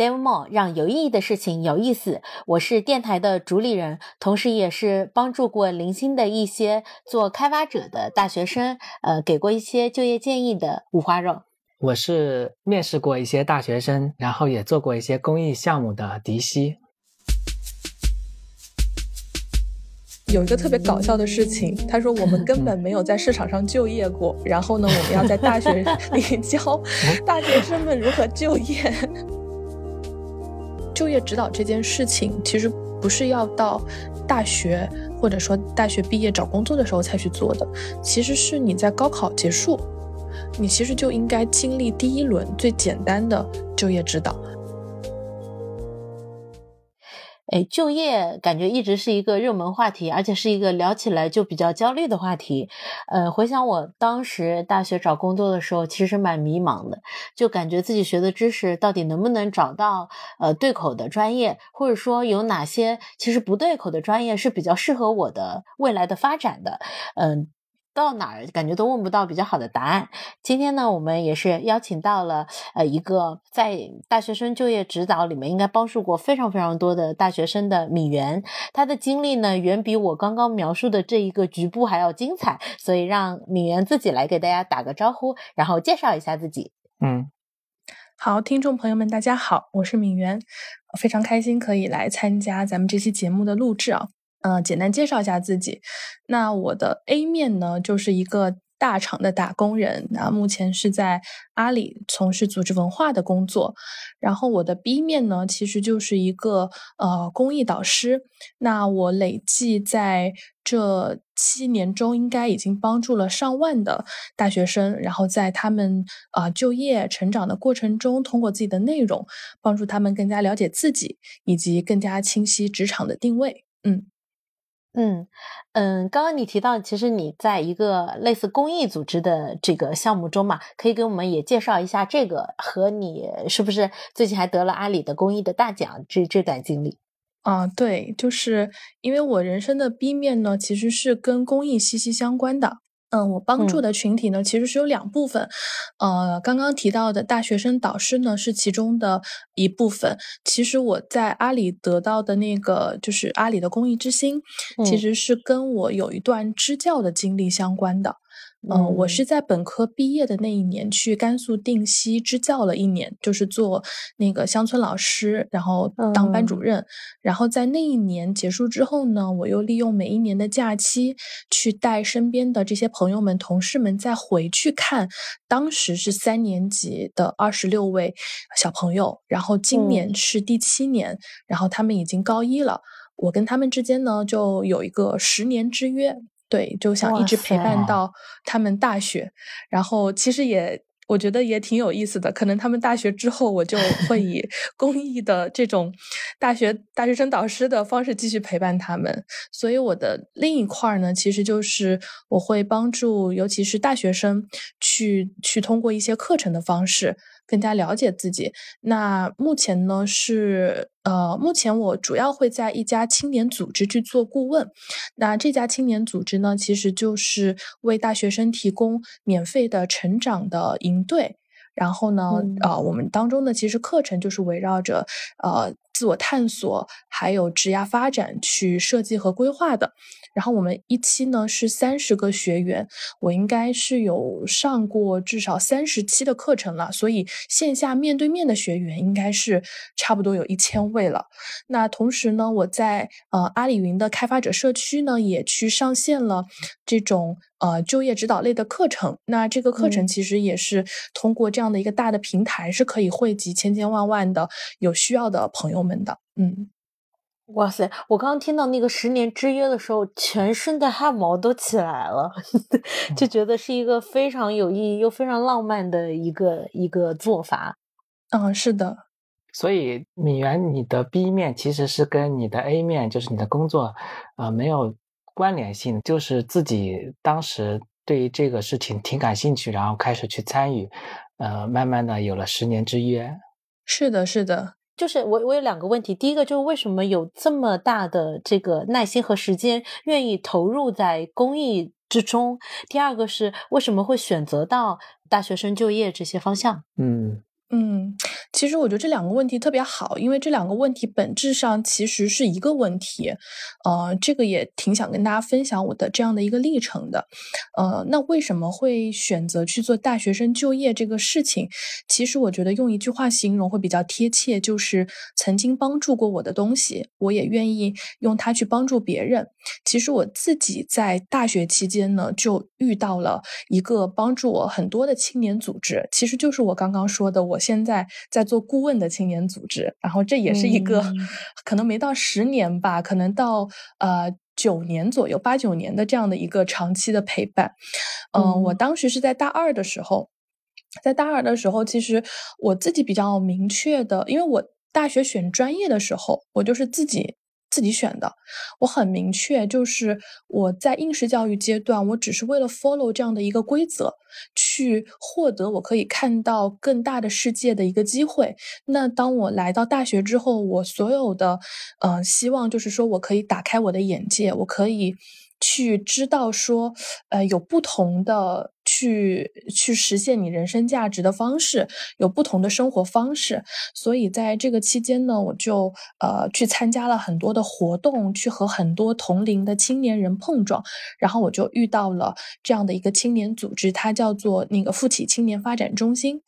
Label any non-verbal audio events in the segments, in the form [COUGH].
Demo 让有意义的事情有意思。我是电台的主理人，同时也是帮助过零星的一些做开发者的大学生，呃，给过一些就业建议的五花肉。我是面试过一些大学生，然后也做过一些公益项目的迪西。有一个特别搞笑的事情，他说我们根本没有在市场上就业过，然后呢，我们要在大学 [LAUGHS] 里教大学生们如何就业。就业指导这件事情，其实不是要到大学或者说大学毕业找工作的时候才去做的，其实是你在高考结束，你其实就应该经历第一轮最简单的就业指导。哎，就业感觉一直是一个热门话题，而且是一个聊起来就比较焦虑的话题。呃，回想我当时大学找工作的时候，其实蛮迷茫的，就感觉自己学的知识到底能不能找到呃对口的专业，或者说有哪些其实不对口的专业是比较适合我的未来的发展的。嗯。到哪儿感觉都问不到比较好的答案。今天呢，我们也是邀请到了呃一个在大学生就业指导里面应该帮助过非常非常多的大学生的敏媛，她的经历呢远比我刚刚描述的这一个局部还要精彩，所以让敏媛自己来给大家打个招呼，然后介绍一下自己。嗯，好，听众朋友们，大家好，我是敏媛，非常开心可以来参加咱们这期节目的录制啊。嗯，简单介绍一下自己。那我的 A 面呢，就是一个大厂的打工人，那目前是在阿里从事组织文化的工作。然后我的 B 面呢，其实就是一个呃公益导师。那我累计在这七年中，应该已经帮助了上万的大学生，然后在他们啊就业成长的过程中，通过自己的内容，帮助他们更加了解自己，以及更加清晰职场的定位。嗯。嗯嗯，刚刚你提到，其实你在一个类似公益组织的这个项目中嘛，可以给我们也介绍一下这个和你是不是最近还得了阿里的公益的大奖这这段经历啊？对，就是因为我人生的 B 面呢，其实是跟公益息息相关的。嗯，我帮助的群体呢，其实是有两部分，呃，刚刚提到的大学生导师呢是其中的一部分。其实我在阿里得到的那个就是阿里的公益之星，其实是跟我有一段支教的经历相关的。嗯，我是在本科毕业的那一年去甘肃定西支教了一年，就是做那个乡村老师，然后当班主任。然后在那一年结束之后呢，我又利用每一年的假期去带身边的这些朋友们、同事们再回去看当时是三年级的二十六位小朋友，然后今年是第七年，然后他们已经高一了。我跟他们之间呢，就有一个十年之约。对，就想一直陪伴到他们大学，然后其实也我觉得也挺有意思的。可能他们大学之后，我就会 [LAUGHS] 以公益的这种大学大学生导师的方式继续陪伴他们。所以我的另一块呢，其实就是我会帮助，尤其是大学生去去通过一些课程的方式。更加了解自己。那目前呢是呃，目前我主要会在一家青年组织去做顾问。那这家青年组织呢，其实就是为大学生提供免费的成长的营队。然后呢，呃，我们当中呢，其实课程就是围绕着呃自我探索还有职业发展去设计和规划的。然后我们一期呢是三十个学员，我应该是有上过至少三十期的课程了，所以线下面对面的学员应该是差不多有一千位了。那同时呢，我在呃阿里云的开发者社区呢也去上线了这种呃就业指导类的课程。那这个课程其实也是通过这样的一个大的平台，是可以汇集千千万万的有需要的朋友们的。嗯。哇塞！我刚刚听到那个十年之约的时候，全身的汗毛都起来了，[LAUGHS] 就觉得是一个非常有意义又非常浪漫的一个一个做法。嗯，是的。所以，米媛，你的 B 面其实是跟你的 A 面，就是你的工作，呃，没有关联性，就是自己当时对于这个事情挺感兴趣，然后开始去参与，呃，慢慢的有了十年之约。是的，是的。就是我，我有两个问题。第一个就是为什么有这么大的这个耐心和时间，愿意投入在公益之中？第二个是为什么会选择到大学生就业这些方向？嗯嗯，其实我觉得这两个问题特别好，因为这两个问题本质上其实是一个问题。呃，这个也挺想跟大家分享我的这样的一个历程的。呃，那为什么会选择去做大学生就业这个事情？其实我觉得用一句话形容会比较贴切，就是曾经帮助过我的东西，我也愿意用它去帮助别人。其实我自己在大学期间呢，就遇到了一个帮助我很多的青年组织，其实就是我刚刚说的我。现在在做顾问的青年组织，然后这也是一个可能没到十年吧，可能到呃九年左右，八九年的这样的一个长期的陪伴。嗯，我当时是在大二的时候，在大二的时候，其实我自己比较明确的，因为我大学选专业的时候，我就是自己。自己选的，我很明确，就是我在应试教育阶段，我只是为了 follow 这样的一个规则，去获得我可以看到更大的世界的一个机会。那当我来到大学之后，我所有的，呃，希望就是说我可以打开我的眼界，我可以。去知道说，呃，有不同的去去实现你人生价值的方式，有不同的生活方式。所以在这个期间呢，我就呃去参加了很多的活动，去和很多同龄的青年人碰撞。然后我就遇到了这样的一个青年组织，它叫做那个富起青年发展中心。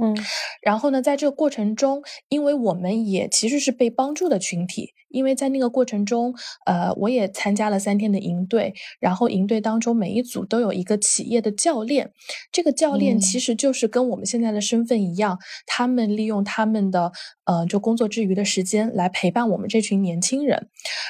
嗯，然后呢，在这个过程中，因为我们也其实是被帮助的群体。因为在那个过程中，呃，我也参加了三天的营队，然后营队当中每一组都有一个企业的教练，这个教练其实就是跟我们现在的身份一样，他们利用他们的呃就工作之余的时间来陪伴我们这群年轻人。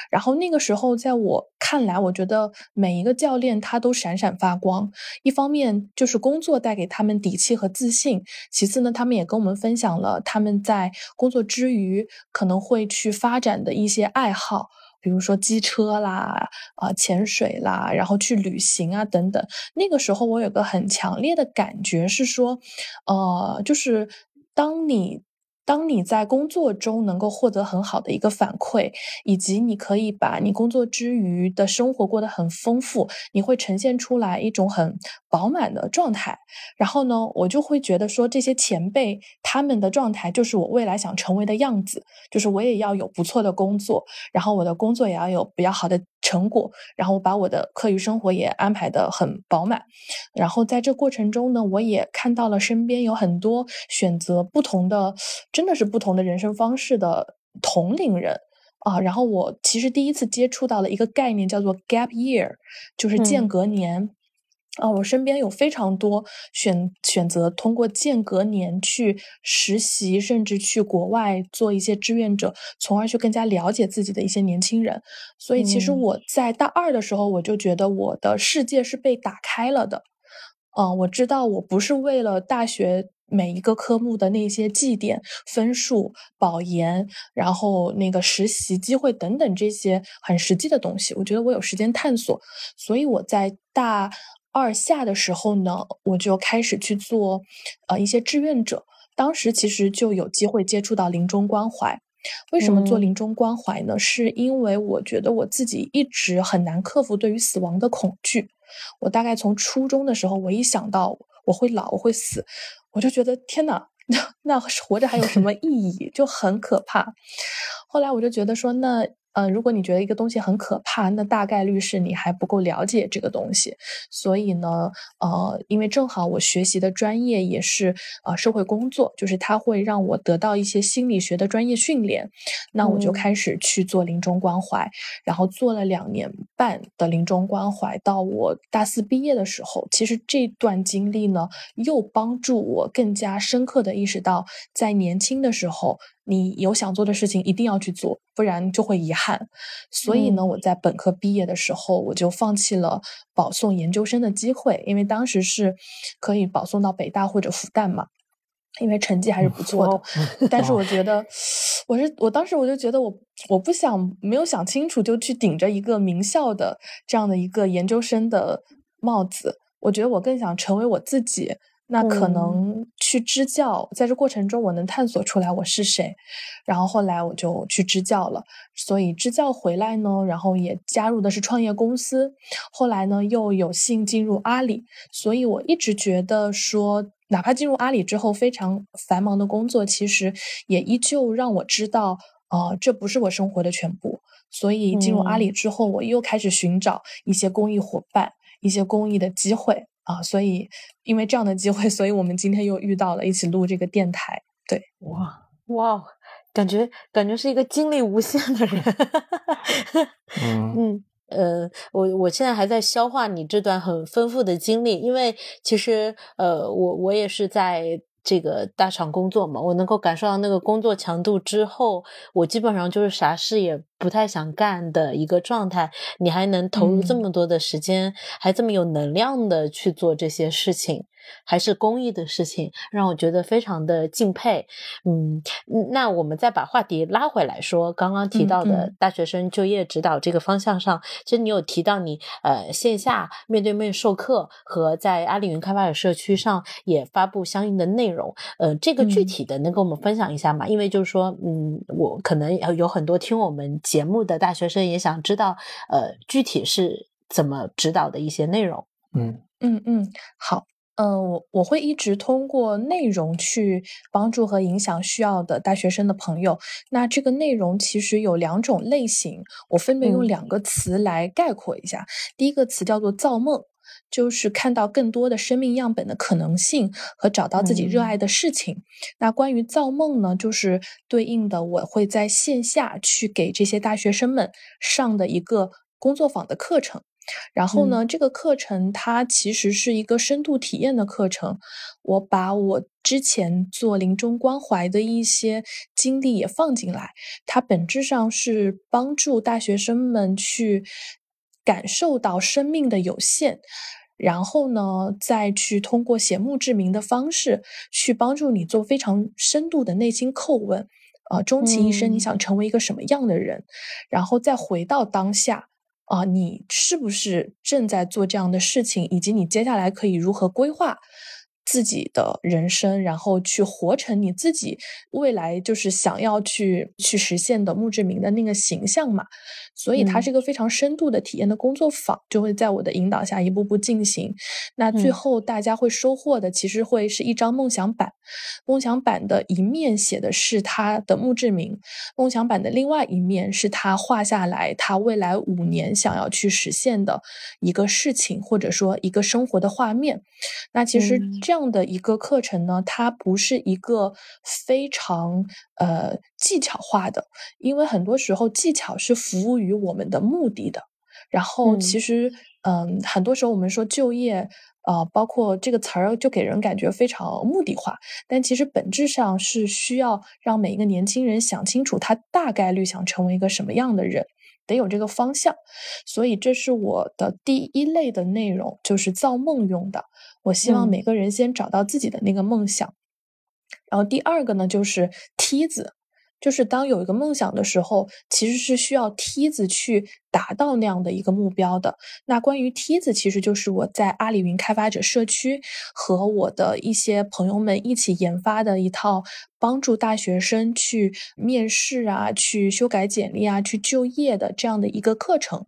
然后那个时候，在我看来，我觉得每一个教练他都闪闪发光。一方面就是工作带给他们底气和自信，其次呢，他们也跟我们分享了他们在工作之余可能会去发展的一些。爱好，比如说机车啦，啊，潜水啦，然后去旅行啊，等等。那个时候，我有个很强烈的感觉是说，呃，就是当你。当你在工作中能够获得很好的一个反馈，以及你可以把你工作之余的生活过得很丰富，你会呈现出来一种很饱满的状态。然后呢，我就会觉得说，这些前辈他们的状态就是我未来想成为的样子，就是我也要有不错的工作，然后我的工作也要有比较好的。成果，然后我把我的课余生活也安排的很饱满，然后在这过程中呢，我也看到了身边有很多选择不同的，真的是不同的人生方式的同龄人啊。然后我其实第一次接触到了一个概念，叫做 gap year，就是间隔年。啊，我身边有非常多选选择通过间隔年去实习，甚至去国外做一些志愿者，从而去更加了解自己的一些年轻人。所以，其实我在大二的时候，我就觉得我的世界是被打开了的。嗯，我知道我不是为了大学每一个科目的那些绩点、分数、保研，然后那个实习机会等等这些很实际的东西。我觉得我有时间探索，所以我在大。二下的时候呢，我就开始去做，呃，一些志愿者。当时其实就有机会接触到临终关怀。为什么做临终关怀呢？是因为我觉得我自己一直很难克服对于死亡的恐惧。我大概从初中的时候，我一想到我会老，我会死，我就觉得天哪，[LAUGHS] 那那活着还有什么意义？就很可怕。后来我就觉得说，那。嗯，如果你觉得一个东西很可怕，那大概率是你还不够了解这个东西。所以呢，呃，因为正好我学习的专业也是呃社会工作，就是它会让我得到一些心理学的专业训练。那我就开始去做临终关怀，然后做了两年半的临终关怀，到我大四毕业的时候，其实这段经历呢，又帮助我更加深刻的意识到，在年轻的时候。你有想做的事情，一定要去做，不然就会遗憾。所以呢，我在本科毕业的时候，我就放弃了保送研究生的机会，因为当时是可以保送到北大或者复旦嘛，因为成绩还是不错的。但是我觉得，[SNIFFS] 我是我当时我就觉得我我不想没有想清楚就去顶着一个名校的这样的一个研究生的帽子，我觉得我更想成为我自己。那可能去支教，在这过程中我能探索出来我是谁，然后后来我就去支教了。所以支教回来呢，然后也加入的是创业公司，后来呢又有幸进入阿里。所以我一直觉得说。哪怕进入阿里之后非常繁忙的工作，其实也依旧让我知道，呃，这不是我生活的全部。所以进入阿里之后，我又开始寻找一些公益伙伴、一些公益的机会啊。所以因为这样的机会，[LAUGHS] 所以我们今天又遇到了，一起录这个电台。对，哇哇，感觉感觉是一个精力无限的人。嗯 [LAUGHS] 嗯。呃，我我现在还在消化你这段很丰富的经历，因为其实呃，我我也是在这个大厂工作嘛，我能够感受到那个工作强度之后，我基本上就是啥事也不太想干的一个状态。你还能投入这么多的时间，还这么有能量的去做这些事情。还是公益的事情，让我觉得非常的敬佩。嗯，那我们再把话题拉回来说，刚刚提到的大学生就业指导这个方向上，其实你有提到你呃线下面对面授课和在阿里云开发者社区上也发布相应的内容。呃，这个具体的能跟我们分享一下吗？因为就是说，嗯，我可能有很多听我们节目的大学生也想知道，呃，具体是怎么指导的一些内容。嗯嗯嗯，好。嗯，我我会一直通过内容去帮助和影响需要的大学生的朋友。那这个内容其实有两种类型，我分别用两个词来概括一下。第一个词叫做造梦，就是看到更多的生命样本的可能性和找到自己热爱的事情。那关于造梦呢，就是对应的我会在线下去给这些大学生们上的一个工作坊的课程。然后呢，这个课程它其实是一个深度体验的课程。我把我之前做临终关怀的一些经历也放进来，它本质上是帮助大学生们去感受到生命的有限，然后呢，再去通过写墓志铭的方式去帮助你做非常深度的内心叩问。啊，终其一生你想成为一个什么样的人？然后再回到当下。啊，你是不是正在做这样的事情，以及你接下来可以如何规划？自己的人生，然后去活成你自己未来就是想要去去实现的墓志铭的那个形象嘛。所以它是一个非常深度的体验的工作坊，就会在我的引导下一步步进行。那最后大家会收获的，其实会是一张梦想板。梦想板的一面写的是他的墓志铭，梦想板的另外一面是他画下来他未来五年想要去实现的一个事情，或者说一个生活的画面。那其实这。这样的一个课程呢，它不是一个非常呃技巧化的，因为很多时候技巧是服务于我们的目的的。然后其实嗯，很多时候我们说就业，呃，包括这个词儿就给人感觉非常目的化，但其实本质上是需要让每一个年轻人想清楚，他大概率想成为一个什么样的人，得有这个方向。所以这是我的第一类的内容，就是造梦用的。我希望每个人先找到自己的那个梦想，然后第二个呢，就是梯子，就是当有一个梦想的时候，其实是需要梯子去达到那样的一个目标的。那关于梯子，其实就是我在阿里云开发者社区和我的一些朋友们一起研发的一套。帮助大学生去面试啊，去修改简历啊，去就业的这样的一个课程。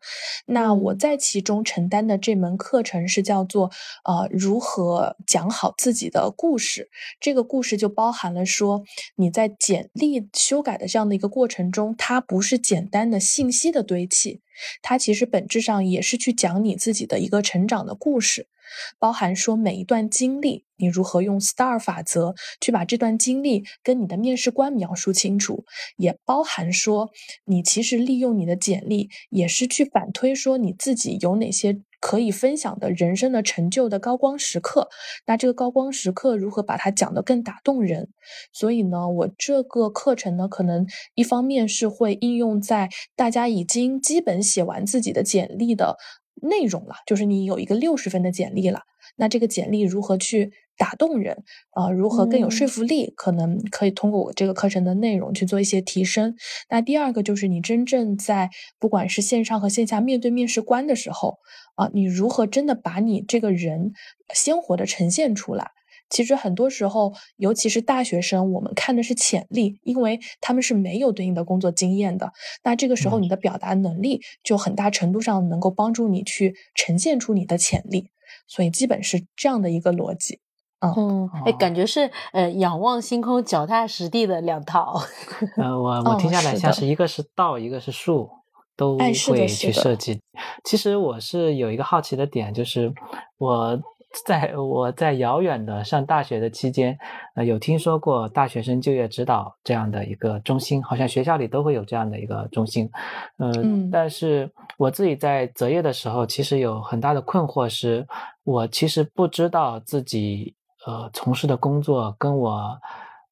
那我在其中承担的这门课程是叫做呃如何讲好自己的故事。这个故事就包含了说你在简历修改的这样的一个过程中，它不是简单的信息的堆砌，它其实本质上也是去讲你自己的一个成长的故事。包含说每一段经历，你如何用 STAR 法则去把这段经历跟你的面试官描述清楚，也包含说你其实利用你的简历，也是去反推说你自己有哪些可以分享的人生的成就的高光时刻。那这个高光时刻如何把它讲得更打动人？所以呢，我这个课程呢，可能一方面是会应用在大家已经基本写完自己的简历的。内容了，就是你有一个六十分的简历了，那这个简历如何去打动人啊？如何更有说服力？可能可以通过我这个课程的内容去做一些提升。那第二个就是你真正在不管是线上和线下面对面试官的时候啊，你如何真的把你这个人鲜活的呈现出来？其实很多时候，尤其是大学生，我们看的是潜力，因为他们是没有对应的工作经验的。那这个时候，你的表达能力就很大程度上能够帮助你去呈现出你的潜力。所以，基本是这样的一个逻辑。嗯，哎，感觉是呃，仰望星空，脚踏实地的两套。[LAUGHS] 呃，我我听下来像是一个是道，一个是术，都会去设计。其实我是有一个好奇的点，就是我。在我在遥远的上大学的期间，呃，有听说过大学生就业指导这样的一个中心，好像学校里都会有这样的一个中心，呃，但是我自己在择业的时候，其实有很大的困惑，是我其实不知道自己呃从事的工作跟我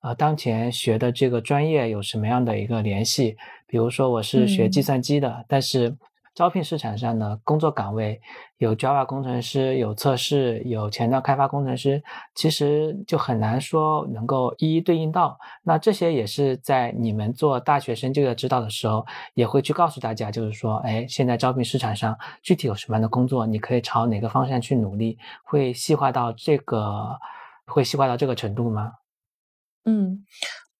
呃当前学的这个专业有什么样的一个联系，比如说我是学计算机的，但是。招聘市场上呢，工作岗位有 Java 工程师，有测试，有前端开发工程师，其实就很难说能够一一对应到。那这些也是在你们做大学生就业指导的时候，也会去告诉大家，就是说，哎，现在招聘市场上具体有什么样的工作，你可以朝哪个方向去努力，会细化到这个，会细化到这个程度吗？嗯。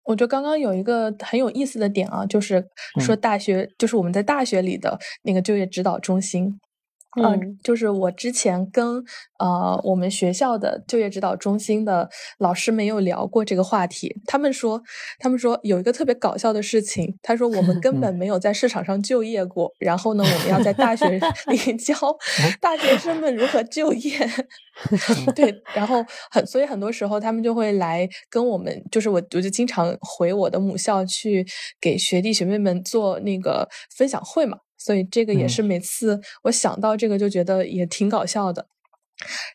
我觉得刚刚有一个很有意思的点啊，就是说大学，就是我们在大学里的那个就业指导中心。嗯，就是我之前跟呃我们学校的就业指导中心的老师没有聊过这个话题。他们说，他们说有一个特别搞笑的事情。他说我们 [LAUGHS] 根本没有在市场上就业过，然后呢，我们要在大学 [LAUGHS] 里教 [LAUGHS] 大学生们如何就业。对，然后很所以很多时候他们就会来跟我们，就是我我就经常回我的母校去给学弟学妹们做那个分享会嘛。所以这个也是每次我想到这个就觉得也挺搞笑的。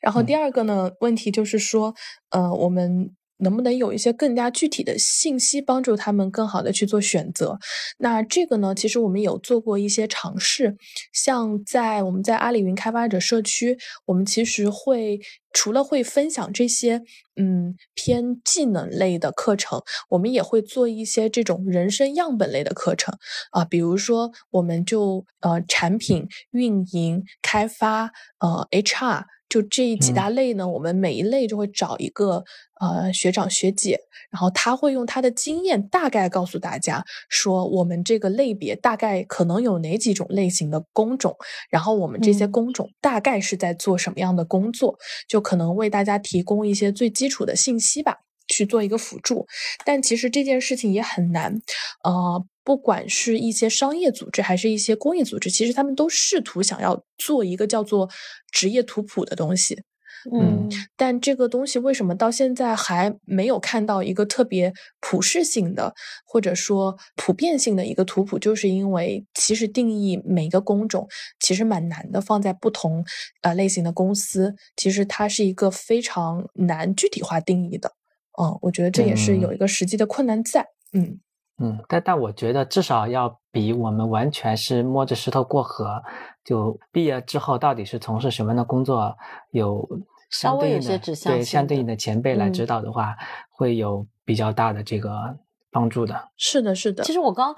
然后第二个呢，问题就是说，呃，我们。能不能有一些更加具体的信息，帮助他们更好的去做选择？那这个呢，其实我们有做过一些尝试，像在我们在阿里云开发者社区，我们其实会除了会分享这些嗯偏技能类的课程，我们也会做一些这种人生样本类的课程啊，比如说我们就呃产品运营、开发、呃 HR。就这几大类呢，我们每一类就会找一个呃学长学姐，然后他会用他的经验大概告诉大家说，我们这个类别大概可能有哪几种类型的工种，然后我们这些工种大概是在做什么样的工作，就可能为大家提供一些最基础的信息吧，去做一个辅助。但其实这件事情也很难，呃。不管是一些商业组织，还是一些公益组织，其实他们都试图想要做一个叫做职业图谱的东西。嗯，但这个东西为什么到现在还没有看到一个特别普适性的，或者说普遍性的一个图谱？就是因为其实定义每个工种其实蛮难的，放在不同呃类型的公司，其实它是一个非常难具体化定义的。嗯，我觉得这也是有一个实际的困难在。嗯。嗯，但但我觉得至少要比我们完全是摸着石头过河，就毕业之后到底是从事什么样的工作，有相对应的对相对应的前辈来指导的话，会有比较大的这个。帮助的是的，是的。其实我刚，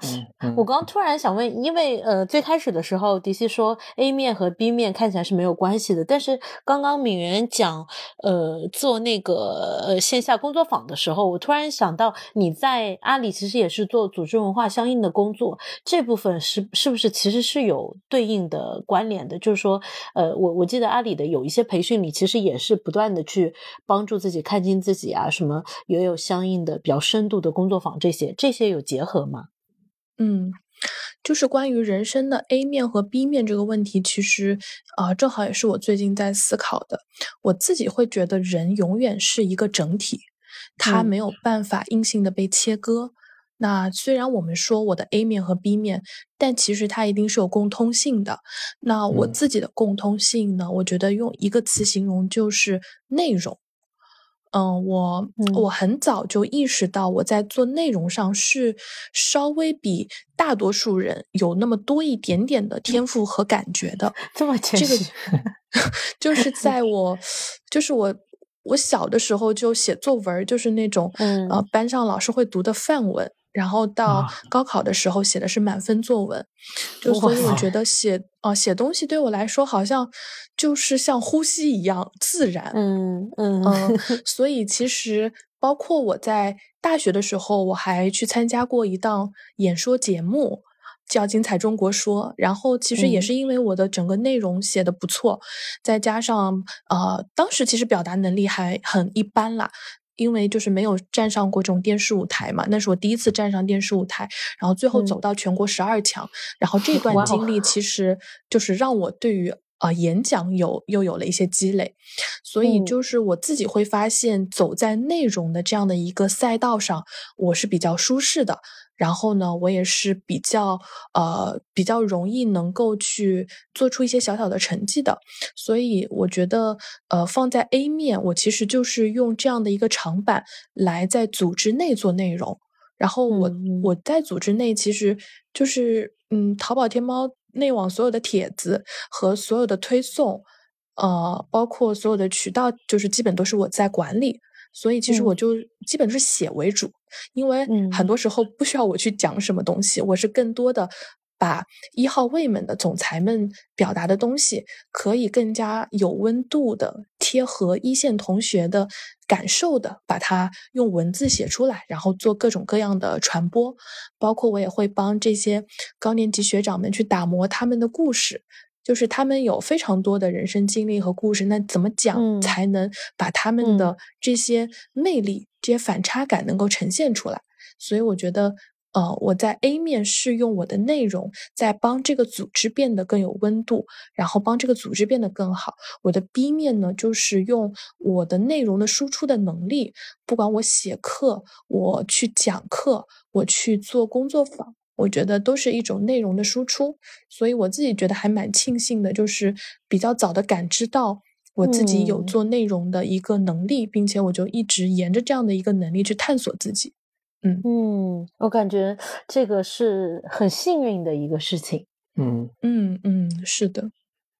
我刚突然想问，因为呃，最开始的时候，迪西说 A 面和 B 面看起来是没有关系的，但是刚刚敏媛讲，呃，做那个呃线下工作坊的时候，我突然想到，你在阿里其实也是做组织文化相应的工作，这部分是是不是其实是有对应的关联的？就是说，呃，我我记得阿里的有一些培训里，其实也是不断的去帮助自己看清自己啊，什么也有相应的比较深度的工作坊。这些这些有结合吗？嗯，就是关于人生的 A 面和 B 面这个问题，其实啊，正好也是我最近在思考的。我自己会觉得，人永远是一个整体，它没有办法硬性的被切割。那虽然我们说我的 A 面和 B 面，但其实它一定是有共通性的。那我自己的共通性呢？我觉得用一个词形容就是内容。嗯，我我很早就意识到，我在做内容上是稍微比大多数人有那么多一点点的天赋和感觉的。[LAUGHS] 这么谦虚，[LAUGHS] 就是在 [LAUGHS] 我，就是我，我小的时候就写作文，就是那种呃班上老师会读的范文。然后到高考的时候写的是满分作文，就所以我觉得。写啊写东西对我来说好像就是像呼吸一样自然，嗯嗯嗯，[LAUGHS] 所以其实包括我在大学的时候，我还去参加过一档演说节目，叫《精彩中国说》，然后其实也是因为我的整个内容写的不错，再加上呃，当时其实表达能力还很一般啦。因为就是没有站上过这种电视舞台嘛，那是我第一次站上电视舞台，然后最后走到全国十二强，然后这 [LAUGHS] 段经历其实就是让我对于呃演讲有又有了一些积累，所以就是我自己会发现走在内容的这样的一个赛道上，我是比较舒适的。然后呢，我也是比较呃比较容易能够去做出一些小小的成绩的，所以我觉得呃放在 A 面，我其实就是用这样的一个长板来在组织内做内容，然后我我在组织内其实就是嗯淘宝天猫内网所有的帖子和所有的推送，呃包括所有的渠道，就是基本都是我在管理。所以其实我就基本是写为主，因为很多时候不需要我去讲什么东西，我是更多的把一号位们的总裁们表达的东西，可以更加有温度的贴合一线同学的感受的，把它用文字写出来，然后做各种各样的传播，包括我也会帮这些高年级学长们去打磨他们的故事。就是他们有非常多的人生经历和故事，那怎么讲才能把他们的这些魅力、这些反差感能够呈现出来？所以我觉得，呃，我在 A 面是用我的内容在帮这个组织变得更有温度，然后帮这个组织变得更好。我的 B 面呢，就是用我的内容的输出的能力，不管我写课、我去讲课、我去做工作坊。我觉得都是一种内容的输出，所以我自己觉得还蛮庆幸的，就是比较早的感知到我自己有做内容的一个能力，并且我就一直沿着这样的一个能力去探索自己。嗯嗯，我感觉这个是很幸运的一个事情。嗯嗯嗯，是的。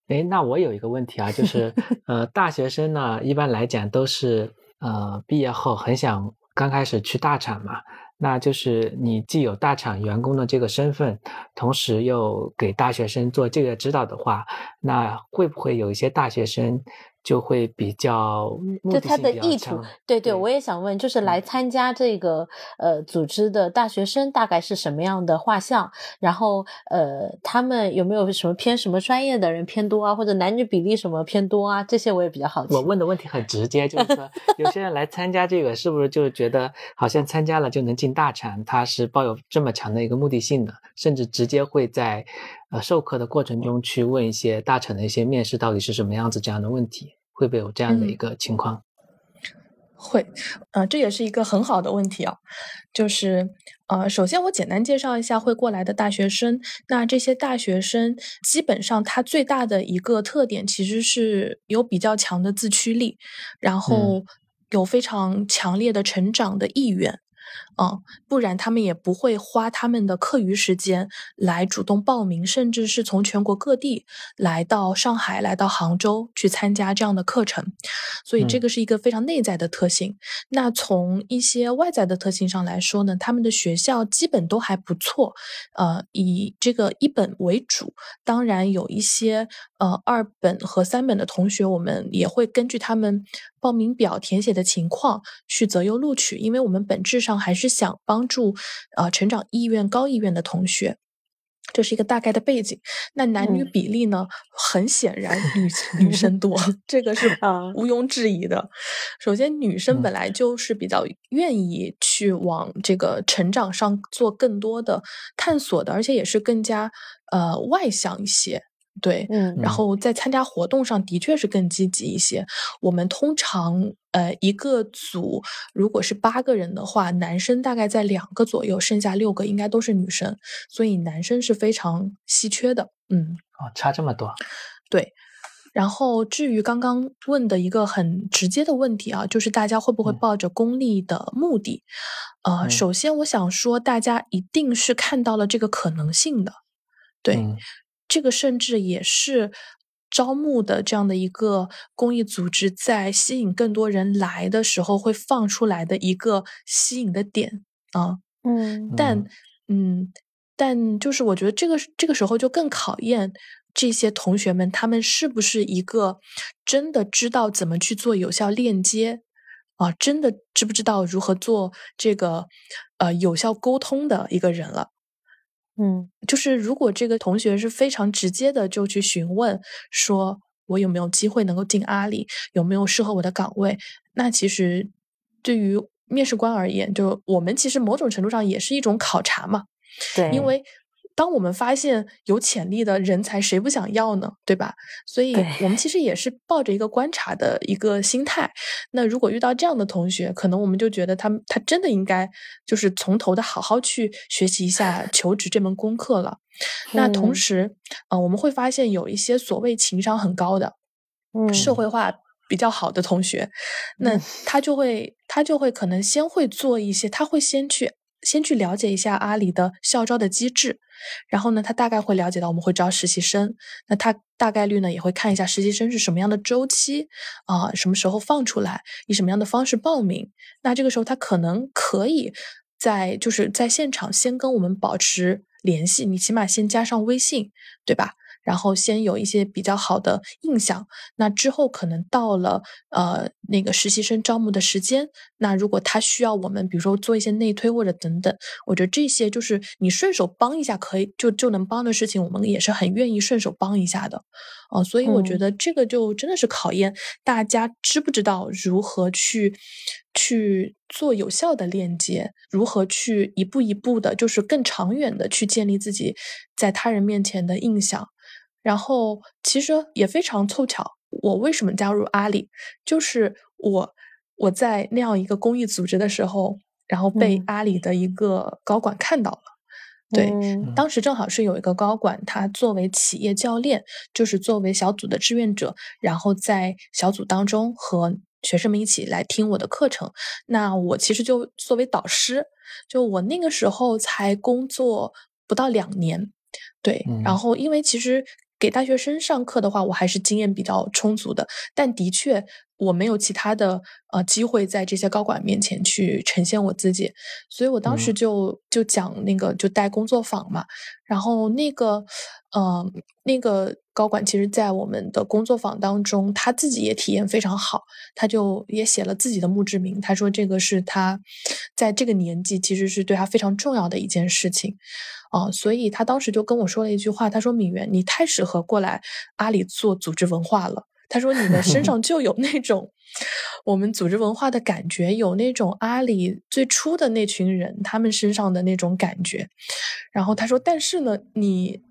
哎，那我有一个问题啊，就 [LAUGHS] 是呃，大学生呢，一般来讲都是呃毕业后很想刚开始去大厂嘛。那就是你既有大厂员工的这个身份，同时又给大学生做这个指导的话，那会不会有一些大学生？就会比较，就他的意图，对对，我也想问，就是来参加这个呃组织的大学生大概是什么样的画像？然后呃，他们有没有什么偏什么专业的人偏多啊，或者男女比例什么偏多啊？这些我也比较好奇。我问的问题很直接，就是说有些人来参加这个，是不是就觉得好像参加了就能进大厂？他是抱有这么强的一个目的性的，甚至直接会在。呃，授课的过程中去问一些大厂的一些面试到底是什么样子这样的问题，会不会有这样的一个情况？会，呃，这也是一个很好的问题啊。就是呃，首先我简单介绍一下会过来的大学生。那这些大学生基本上他最大的一个特点其实是有比较强的自驱力，然后有非常强烈的成长的意愿。嗯，不然他们也不会花他们的课余时间来主动报名，甚至是从全国各地来到上海、来到杭州去参加这样的课程。所以这个是一个非常内在的特性。那从一些外在的特性上来说呢，他们的学校基本都还不错，呃，以这个一本为主。当然有一些呃二本和三本的同学，我们也会根据他们。报名表填写的情况去择优录取，因为我们本质上还是想帮助呃成长意愿高意愿的同学，这是一个大概的背景。那男女比例呢？很显然女女生多，[LAUGHS] 这个是毋庸置疑的。首先，女生本来就是比较愿意去往这个成长上做更多的探索的，而且也是更加呃外向一些。对，嗯，然后在参加活动上的确是更积极一些。我们通常，呃，一个组如果是八个人的话，男生大概在两个左右，剩下六个应该都是女生，所以男生是非常稀缺的。嗯，哦，差这么多。对，然后至于刚刚问的一个很直接的问题啊，就是大家会不会抱着功利的目的？呃，首先我想说，大家一定是看到了这个可能性的，对。这个甚至也是招募的这样的一个公益组织，在吸引更多人来的时候会放出来的一个吸引的点啊，嗯，但嗯，但就是我觉得这个这个时候就更考验这些同学们，他们是不是一个真的知道怎么去做有效链接啊，真的知不知道如何做这个呃有效沟通的一个人了。嗯，就是如果这个同学是非常直接的就去询问，说我有没有机会能够进阿里，有没有适合我的岗位，那其实对于面试官而言，就我们其实某种程度上也是一种考察嘛。对，因为当我们发现有潜力的人才，谁不想要呢？对吧？所以我们其实也是抱着一个观察的一个心态。那如果遇到这样的同学，可能我们就觉得他他真的应该就是从头的好好去学习一下求职这门功课了。那同时，呃，我们会发现有一些所谓情商很高的、社会化比较好的同学，那他就会他就会可能先会做一些，他会先去。先去了解一下阿里的校招的机制，然后呢，他大概会了解到我们会招实习生，那他大概率呢也会看一下实习生是什么样的周期啊，什么时候放出来，以什么样的方式报名。那这个时候他可能可以在就是在现场先跟我们保持联系，你起码先加上微信，对吧？然后先有一些比较好的印象，那之后可能到了呃那个实习生招募的时间，那如果他需要我们，比如说做一些内推或者等等，我觉得这些就是你顺手帮一下可以就就能帮的事情，我们也是很愿意顺手帮一下的，哦，所以我觉得这个就真的是考验大家知不知道如何去去做有效的链接，如何去一步一步的，就是更长远的去建立自己在他人面前的印象。然后其实也非常凑巧，我为什么加入阿里？就是我我在那样一个公益组织的时候，然后被阿里的一个高管看到了。对，当时正好是有一个高管，他作为企业教练，就是作为小组的志愿者，然后在小组当中和学生们一起来听我的课程。那我其实就作为导师，就我那个时候才工作不到两年，对，然后因为其实。给大学生上课的话，我还是经验比较充足的，但的确我没有其他的呃机会在这些高管面前去呈现我自己，所以我当时就就讲那个就带工作坊嘛，然后那个呃那个高管其实在我们的工作坊当中，他自己也体验非常好，他就也写了自己的墓志铭，他说这个是他在这个年纪其实是对他非常重要的一件事情。啊，所以他当时就跟我说了一句话，他说：“敏媛，你太适合过来阿里做组织文化了。”他说：“你的身 [LAUGHS] 上就有那种我们组织文化的感觉，有那种阿里最初的那群人他们身上的那种感觉。”然后他说：“但是呢，你，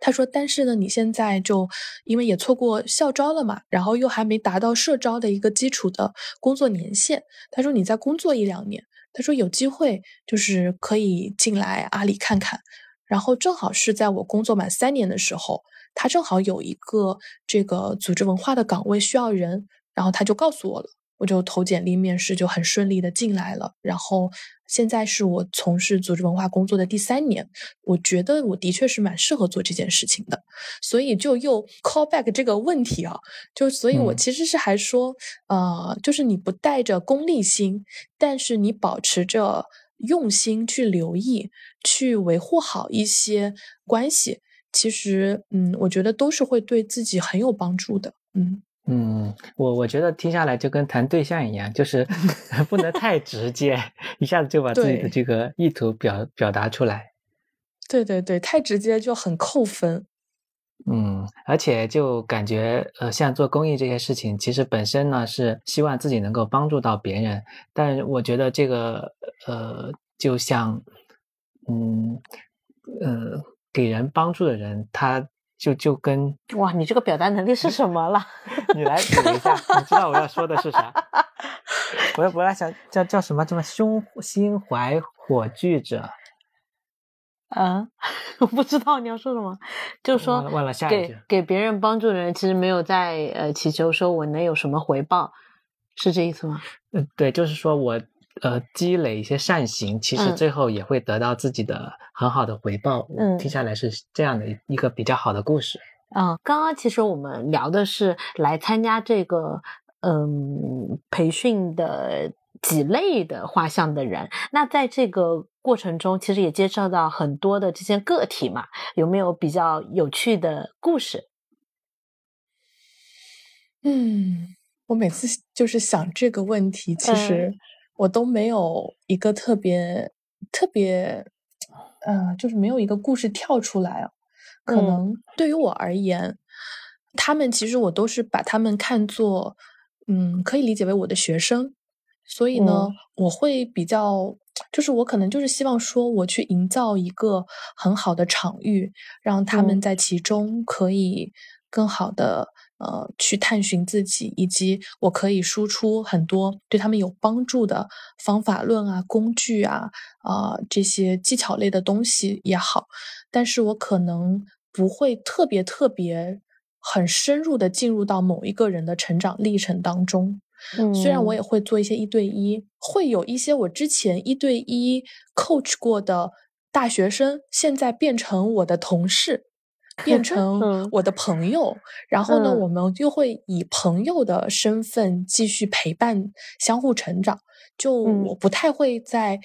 他说，但是呢，你现在就因为也错过校招了嘛，然后又还没达到社招的一个基础的工作年限。他说你再工作一两年。”他说有机会就是可以进来阿里看看，然后正好是在我工作满三年的时候，他正好有一个这个组织文化的岗位需要人，然后他就告诉我了。我就投简历面试，就很顺利的进来了。然后现在是我从事组织文化工作的第三年，我觉得我的确是蛮适合做这件事情的。所以就又 call back 这个问题啊，就所以我其实是还说，呃，就是你不带着功利心，但是你保持着用心去留意，去维护好一些关系，其实嗯，我觉得都是会对自己很有帮助的，嗯。嗯，我我觉得听下来就跟谈对象一样，就是 [LAUGHS] 不能太直接，一下子就把自己的这个意图表表达出来。对对对，太直接就很扣分。嗯，而且就感觉呃，像做公益这些事情，其实本身呢是希望自己能够帮助到别人，但我觉得这个呃，就像嗯呃，给人帮助的人他。就就跟哇，你这个表达能力是什么了？[LAUGHS] 你来数一下，你知道我要说的是啥？我我来想叫叫什么？什么胸心怀火炬者？啊，[LAUGHS] 我不知道你要说什么。就是说，忘了下一句。给给别人帮助的人，其实没有在呃祈求说我能有什么回报，是这意思吗？嗯，对，就是说我。呃，积累一些善行，其实最后也会得到自己的很好的回报。嗯，听下来是这样的一个比较好的故事。嗯，刚刚其实我们聊的是来参加这个嗯培训的几类的画像的人。那在这个过程中，其实也接触到很多的这些个体嘛，有没有比较有趣的故事？嗯，我每次就是想这个问题，其实。我都没有一个特别特别呃，就是没有一个故事跳出来啊。可能对于我而言，他们其实我都是把他们看作，嗯，可以理解为我的学生。所以呢，我会比较，就是我可能就是希望说，我去营造一个很好的场域，让他们在其中可以更好的呃去探寻自己，以及我可以输出很多对他们有帮助的方法论啊、工具啊啊这些技巧类的东西也好，但是我可能不会特别特别很深入的进入到某一个人的成长历程当中。虽然我也会做一些一对一，会有一些我之前一对一 coach 过的大学生，现在变成我的同事，变成我的朋友，然后呢，我们就会以朋友的身份继续陪伴，相互成长。就我不太会在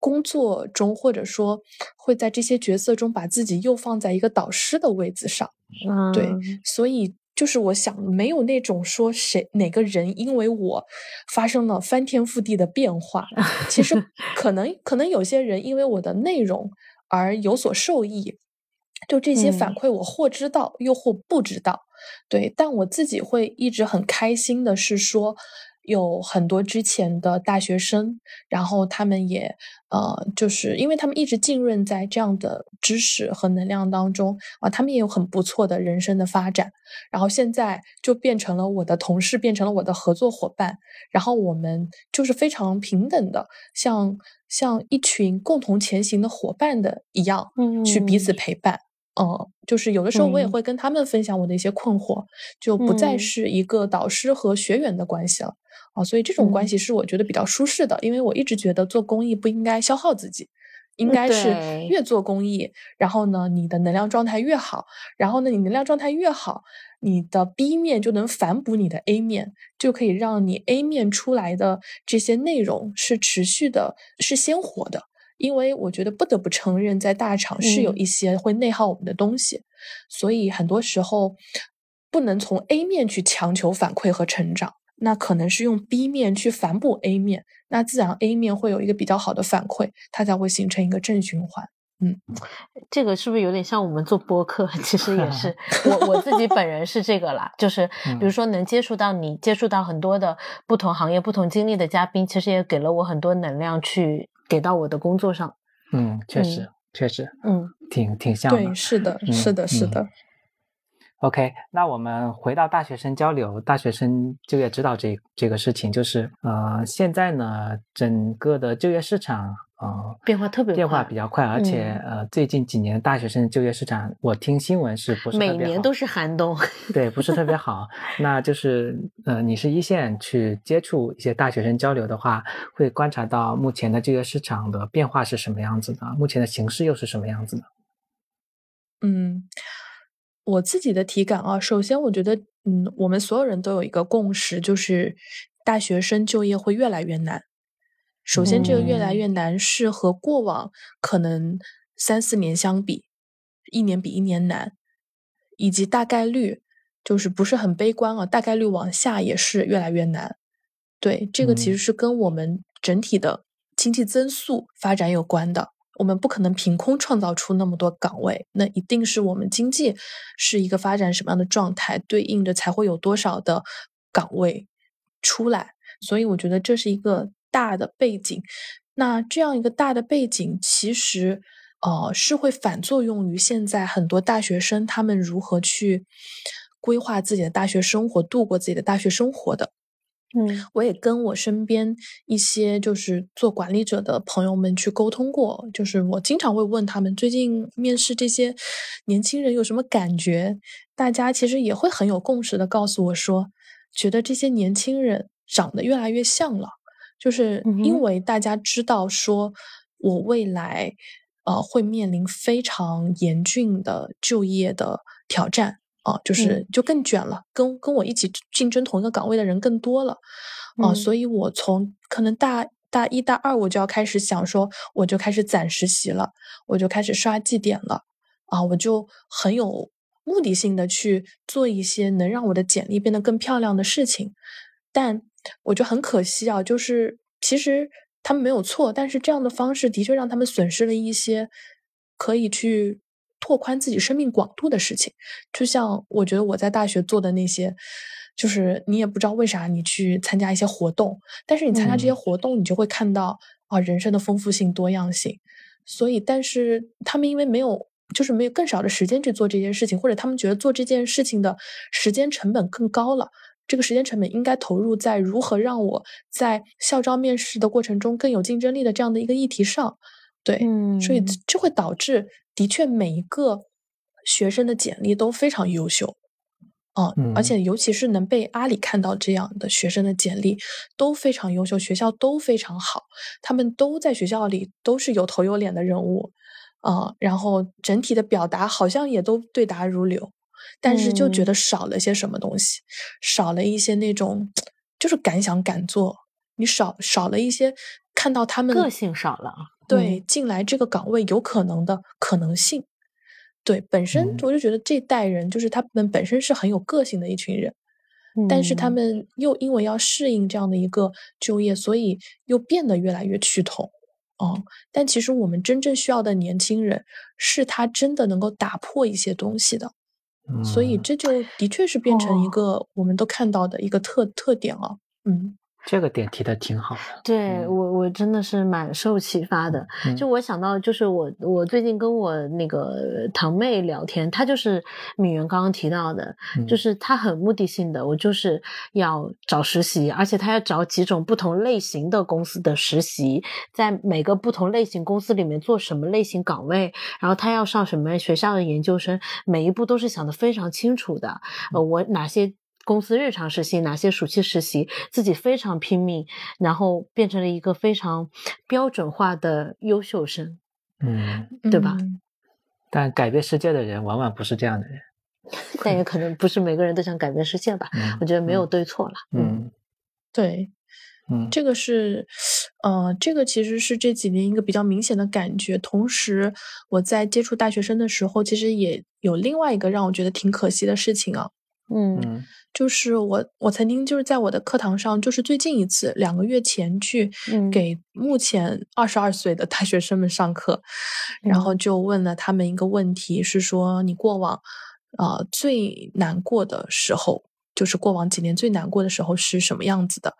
工作中，或者说会在这些角色中把自己又放在一个导师的位置上。对，所以。就是我想，没有那种说谁哪个人因为我发生了翻天覆地的变化。[LAUGHS] 其实可能可能有些人因为我的内容而有所受益，就这些反馈我或知道又或不知道。对，但我自己会一直很开心的是说。有很多之前的大学生，然后他们也呃，就是因为他们一直浸润在这样的知识和能量当中啊，他们也有很不错的人生的发展，然后现在就变成了我的同事，变成了我的合作伙伴，然后我们就是非常平等的，像像一群共同前行的伙伴的一样，去彼此陪伴。嗯，就是有的时候我也会跟他们分享我的一些困惑，就不再是一个导师和学员的关系了啊。所以这种关系是我觉得比较舒适的，因为我一直觉得做公益不应该消耗自己，应该是越做公益，然后呢，你的能量状态越好，然后呢，你能量状态越好，你的 B 面就能反哺你的 A 面，就可以让你 A 面出来的这些内容是持续的，是鲜活的。因为我觉得不得不承认，在大厂是有一些会内耗我们的东西，所以很多时候不能从 A 面去强求反馈和成长，那可能是用 B 面去反哺 A 面，那自然 A 面会有一个比较好的反馈，它才会形成一个正循环。嗯，[LAUGHS] 这个是不是有点像我们做播客？其实也是，[LAUGHS] 我我自己本人是这个啦，就是 [LAUGHS] 比如说能接触到你，接触到很多的不同行业、不同经历的嘉宾，其实也给了我很多能量去。给到我的工作上，嗯，确实，确实，嗯，挺挺像的，对，是的，是的，是的。OK，那我们回到大学生交流，大学生就业指导这这个事情，就是呃，现在呢，整个的就业市场。啊，变化特别变化比较快，而且呃，最近几年大学生就业市场，我听新闻是不是每年都是寒冬？对，不是特别好。那就是呃，你是一线去接触一些大学生交流的话，会观察到目前的就业市场的变化是什么样子的？目前的形势又是什么样子的？嗯，我自己的体感啊，首先我觉得，嗯，我们所有人都有一个共识，就是大学生就业会越来越难。首先，这个越来越难，是和过往可能三四年相比，一年比一年难，以及大概率就是不是很悲观啊，大概率往下也是越来越难。对，这个其实是跟我们整体的经济增速发展有关的。我们不可能凭空创造出那么多岗位，那一定是我们经济是一个发展什么样的状态，对应的才会有多少的岗位出来。所以，我觉得这是一个。大的背景，那这样一个大的背景，其实呃是会反作用于现在很多大学生他们如何去规划自己的大学生活，度过自己的大学生活的。嗯，我也跟我身边一些就是做管理者的朋友们去沟通过，就是我经常会问他们最近面试这些年轻人有什么感觉，大家其实也会很有共识的告诉我说，觉得这些年轻人长得越来越像了。就是因为大家知道，说我未来呃会面临非常严峻的就业的挑战啊，就是就更卷了，跟跟我一起竞争同一个岗位的人更多了。啊，所以我从可能大大一大二我就要开始想说，我就开始攒实习了，我就开始刷绩点了。啊，我就很有目的性的去做一些能让我的简历变得更漂亮的事情，但。我觉得很可惜啊，就是其实他们没有错，但是这样的方式的确让他们损失了一些可以去拓宽自己生命广度的事情。就像我觉得我在大学做的那些，就是你也不知道为啥你去参加一些活动，但是你参加这些活动，你就会看到啊人生的丰富性、多样性。所以，但是他们因为没有，就是没有更少的时间去做这件事情，或者他们觉得做这件事情的时间成本更高了。这个时间成本应该投入在如何让我在校招面试的过程中更有竞争力的这样的一个议题上。对，所以这会导致，的确每一个学生的简历都非常优秀。嗯，而且尤其是能被阿里看到这样的学生的简历都非常优秀，学校都非常好，他们都在学校里都是有头有脸的人物，啊，然后整体的表达好像也都对答如流，但是就觉得少了些什么东西，少了一些那种就是敢想敢做，你少少了一些看到他们个性少了，对，进来这个岗位有可能的可能性。对，本身我就觉得这代人就是他们本身是很有个性的一群人，但是他们又因为要适应这样的一个就业，所以又变得越来越趋同。哦，但其实我们真正需要的年轻人，是他真的能够打破一些东西的。所以这就的确是变成一个我们都看到的一个特特点了。嗯。这个点提的挺好的，对我我真的是蛮受启发的。就我想到，就是我我最近跟我那个堂妹聊天，她就是敏媛刚刚提到的，就是她很目的性的，我就是要找实习，而且她要找几种不同类型的公司的实习，在每个不同类型公司里面做什么类型岗位，然后她要上什么学校的研究生，每一步都是想的非常清楚的。呃，我哪些？公司日常实习哪些暑期实习，自己非常拼命，然后变成了一个非常标准化的优秀生，嗯，对吧？[LAUGHS] 但改变世界的人往往不是这样的人，[LAUGHS] 但也可能不是每个人都想改变世界吧。我觉得没有对错了。嗯，对，嗯，这个是，呃，这个其实是这几年一个比较明显的感觉。同时，我在接触大学生的时候，其实也有另外一个让我觉得挺可惜的事情啊。嗯。就是我，我曾经就是在我的课堂上，就是最近一次两个月前去给目前二十二岁的大学生们上课，然后就问了他们一个问题，是说你过往啊最难过的时候，就是过往几年最难过的时候是什么样子的？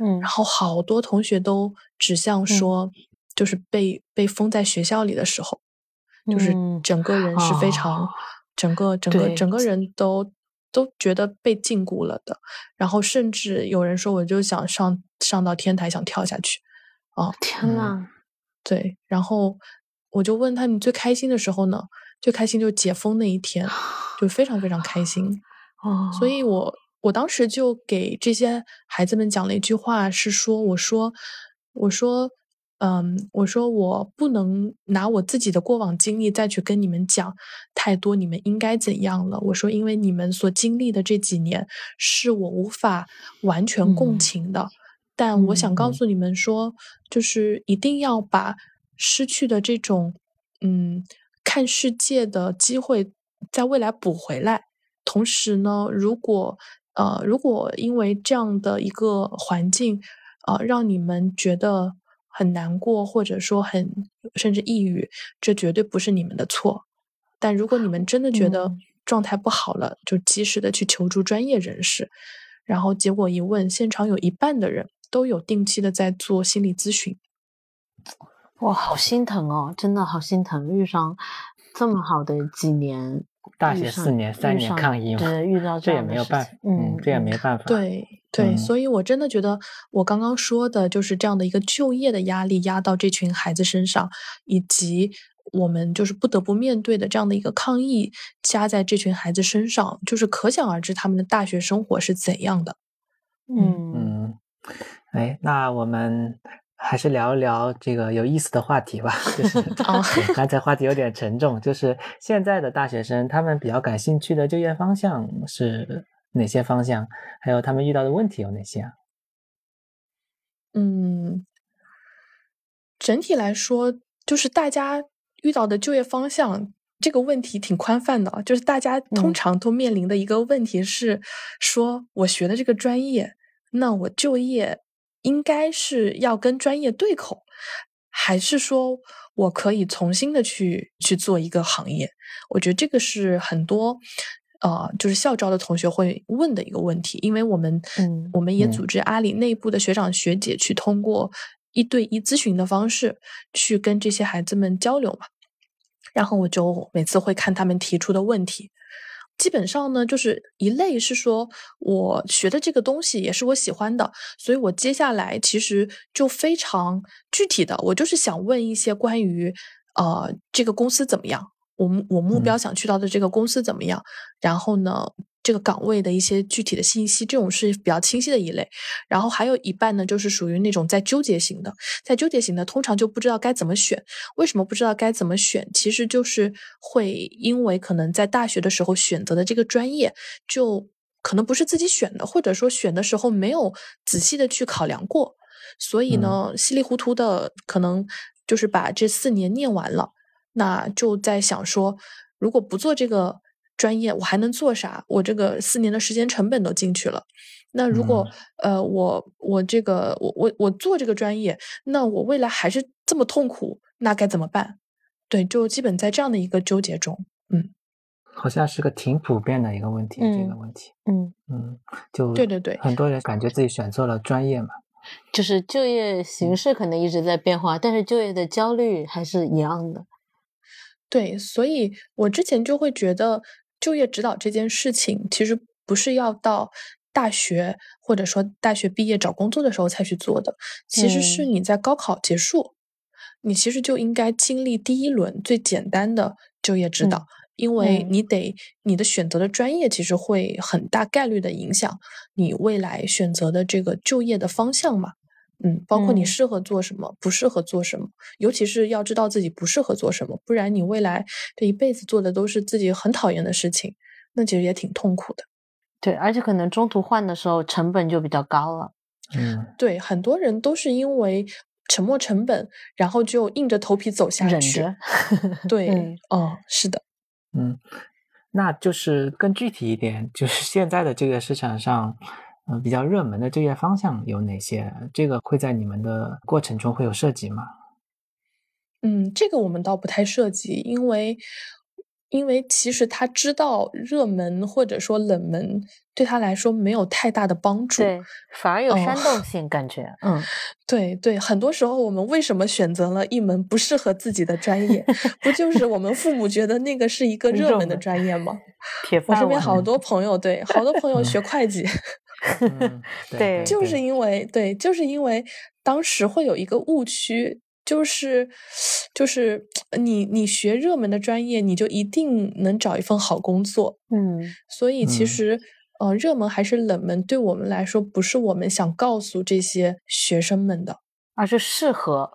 嗯，然后好多同学都指向说，就是被被封在学校里的时候，就是整个人是非常，整个整个整个人都。都觉得被禁锢了的，然后甚至有人说，我就想上上到天台，想跳下去，哦，天呐，对，然后我就问他，你最开心的时候呢？最开心就是解封那一天，就非常非常开心，[LAUGHS] 哦，所以我我当时就给这些孩子们讲了一句话，是说，我说，我说。嗯，我说我不能拿我自己的过往经历再去跟你们讲太多，你们应该怎样了？我说，因为你们所经历的这几年是我无法完全共情的，但我想告诉你们说，就是一定要把失去的这种嗯看世界的机会在未来补回来。同时呢，如果呃如果因为这样的一个环境呃，让你们觉得。很难过，或者说很甚至抑郁，这绝对不是你们的错。但如果你们真的觉得状态不好了，就及时的去求助专业人士。然后结果一问，现场有一半的人都有定期的在做心理咨询。哇，好心疼哦，真的好心疼，遇上这么好的几年。大学四年、三年抗疫，对，遇到这也没有办法，嗯，这也没办法。对对，所以我真的觉得，我刚刚说的就是这样的一个就业的压力压到这群孩子身上，以及我们就是不得不面对的这样的一个抗议加在这群孩子身上，就是可想而知他们的大学生活是怎样的。嗯嗯，哎，那我们。还是聊一聊这个有意思的话题吧。就是 [LAUGHS] 刚才话题有点沉重，就是现在的大学生他们比较感兴趣的就业方向是哪些方向？还有他们遇到的问题有哪些啊？嗯，整体来说，就是大家遇到的就业方向这个问题挺宽泛的。就是大家通常都面临的一个问题是：说我学的这个专业，那我就业。应该是要跟专业对口，还是说我可以重新的去去做一个行业？我觉得这个是很多呃，就是校招的同学会问的一个问题，因为我们嗯我们也嗯。组织阿里内部的学长学姐去通过一对一咨询的方式去跟这些孩子们交流嘛。然后我就每次会看他们提出的问题，基本上呢，就是一类是说我学的这个东西也是我喜欢的，所以我接下来其实就非常具体的，我就是想问一些关于呃这个公司怎么样，我目我目标嗯想去到的这个公司怎么样，然后呢。这个岗位的一些具体的信息，这种是比较清晰的一类。然后还有一半呢，就是属于那种在纠结型的，在纠结型的，通常就不知道该怎么选。为什么不知道该怎么选？其实就是会因为可能在大学的时候选择的这个专业，就可能不是自己选的，或者说选的时候没有仔细的去考量过，所以呢，稀里糊涂的可能就是把这四年念完了，那就在想说，如果不做这个专业，我还能做啥？我这个四年的时间成本都进去了。那如果、呃，我我这个我我我做这个专业，那我未来还是这么痛苦，那该怎么办？对，就基本在这样的一个纠结中。嗯好像是个挺普遍的一个问题，这个嗯问题，嗯，嗯，就对对对很多人感觉自己选错了专业嘛，就是就业形势可能一直在变化，但是就业的焦虑还是一样的。对，所以我之前就会觉得，就业指导这件事情，其实不是要到大学或者说大学毕业找工作的时候才去做的，其实是嗯你在高考结束，你其实就应该经历第一轮最简单的就业指导。嗯因为嗯你得你的选择的专业其实会很大概率的影响你未来选择的这个就业的方向嘛，嗯，包括你嗯适合做什么，不适合做什么，尤其是要知道自己不适合做什么，不然你未来这一辈子做的都是自己很讨厌的事情，那其实也挺痛苦的。对，而且可能中途换的时候成本就比较高了。嗯，对，很多人都是因为沉没成本，然后就硬着头皮走下去。忍 [LAUGHS] 着对，嗯哦，是的。嗯，那就是更具体一点，就是现在的这个市场上，嗯、比较热门的就业方向有哪些？这个会在你们的过程中会有涉及吗？嗯，这个我们倒不太涉及，因为因为其实他知道热门或者说冷门对他来说没有太大的帮助。对，反而有哦煽动性，感觉。[LAUGHS] 嗯，[LAUGHS] 对对，很多时候我们为什么选择了一门不适合自己的专业，[LAUGHS] 不就是我们父母觉得那个是一个热门的专业吗？铁饭我身边。好多朋友，对，好多朋友学会计，嗯，对就是因为对，就是因为当时会有一个误区，就是就是你你学热门的专业，你就一定能找一份好工作。嗯所以其嗯实，呃，热门还是冷门，对我们来说不是我们想告诉这些学生们的。而是适合。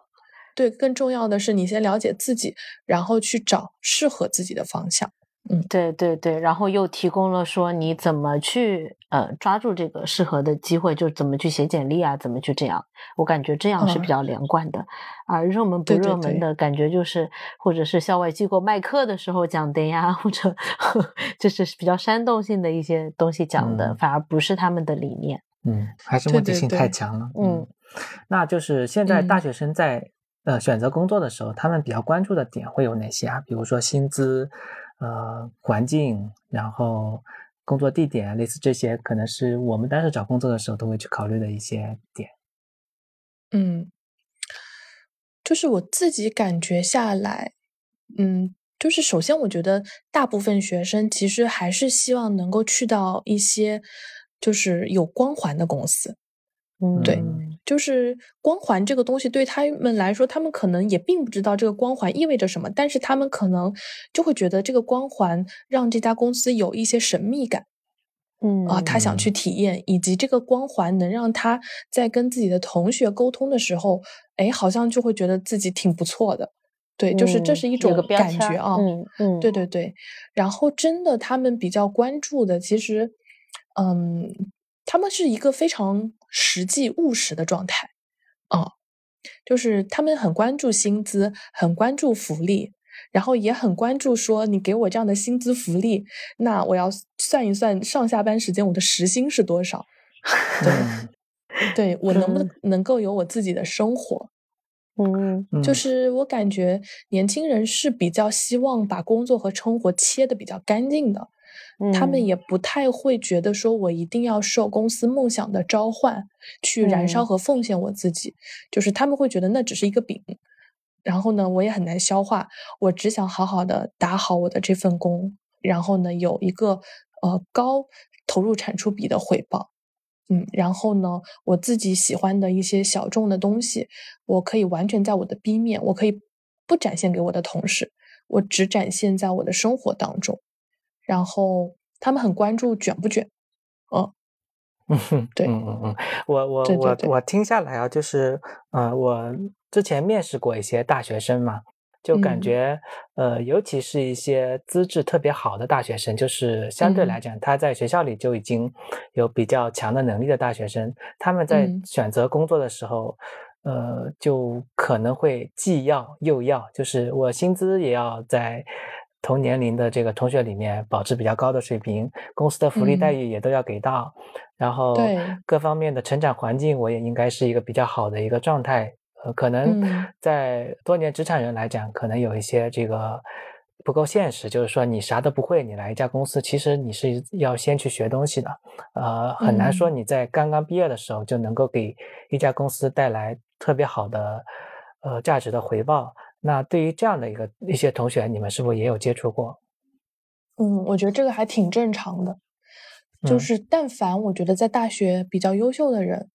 对，更重要的是你先了解自己，然后去找适合自己的方向。嗯对对对，然后又提供了说你怎么去呃抓住这个适合的机会，就怎么去写简历啊，怎么去这样，我感觉这样是比嗯较连贯的。而热门不热门的感觉就是，或者是校外机构卖课的时候讲的呀，或者 [LAUGHS] 就是比较煽动性的一些东西讲的，嗯反而不是他们的理念。嗯，还是目的性太对强了。嗯，那就是现在大嗯学生在、呃选择工作的时候，他们比较关注的点会有哪些啊？比如说薪资、呃环境，然后工作地点，类似这些，可能是我们当时找工作的时候都会去考虑的一些点。嗯，就是我自己感觉下来，嗯，就是首先我觉得大部分学生其实还是希望能够去到一些就是有光环的公司。嗯，对就是光环这个东西对他们来说，他们可能也并不知道这个光环意味着什么，但是他们可能就会觉得这个光环让这家公司有一些神秘感。嗯啊，他想去体验，以及这个光环能让他在跟自己的同学沟通的时候，哎，好像就会觉得自己挺不错的。对，就是这嗯是一种感觉啊。嗯嗯，对对对，然后真的他们比较关注的，其实，嗯，他们是一个非常实际务实的状态。啊，就是他们很关注薪资，很关注福利，然后也很关注说你给我这样的薪资福利，那我要算一算上下班时间我的时薪是多少，对嗯 [LAUGHS] 对我能不能嗯能够有我自己的生活。嗯，就是我感觉年轻人是比较希望把工作和生活切的比较干净的，他们也不太会觉得说我一定要受公司梦想的召唤去燃烧和奉献我自己，就是他们会觉得那只是一个饼，然后呢，我也很难消化，我只想好好的打好我的这份工，然后呢，有一个呃高投入产出比的回报。嗯，然后呢，我自己喜欢的一些小众的东西，我可以完全在我的 B 面，我可以不展现给我的同事，我只展现在我的生活当中。然后他们很关注卷不卷，嗯，嗯，对，嗯嗯嗯，我我我我听下来啊，就是，呃，我之前面试过一些大学生嘛。就感觉，呃，尤其是一些资质特别好的大学生，就是相对来讲，他在学校里就已经有比较强的能力的大学生，他们在选择工作的时候，呃，就可能会既要又要，就是我薪资也要在同年龄的这个同学里面保持比较高的水平，公司的福利待遇也都要给到，然后各方面的成长环境我也应该是一个比较好的一个状态。呃，可能在多年职场人来讲，可能有一些这个不够现实，就是说你啥都不会，你来一家公司，其实你是要先去学东西的，呃，很难说你在刚刚毕业的时候就能够给一家公司带来特别好的呃价值的回报。那对于这样的一个一些同学，你们是不是也有接触过？嗯，我觉得这个还挺正常的，就是但凡我觉得在大学比较优秀的人。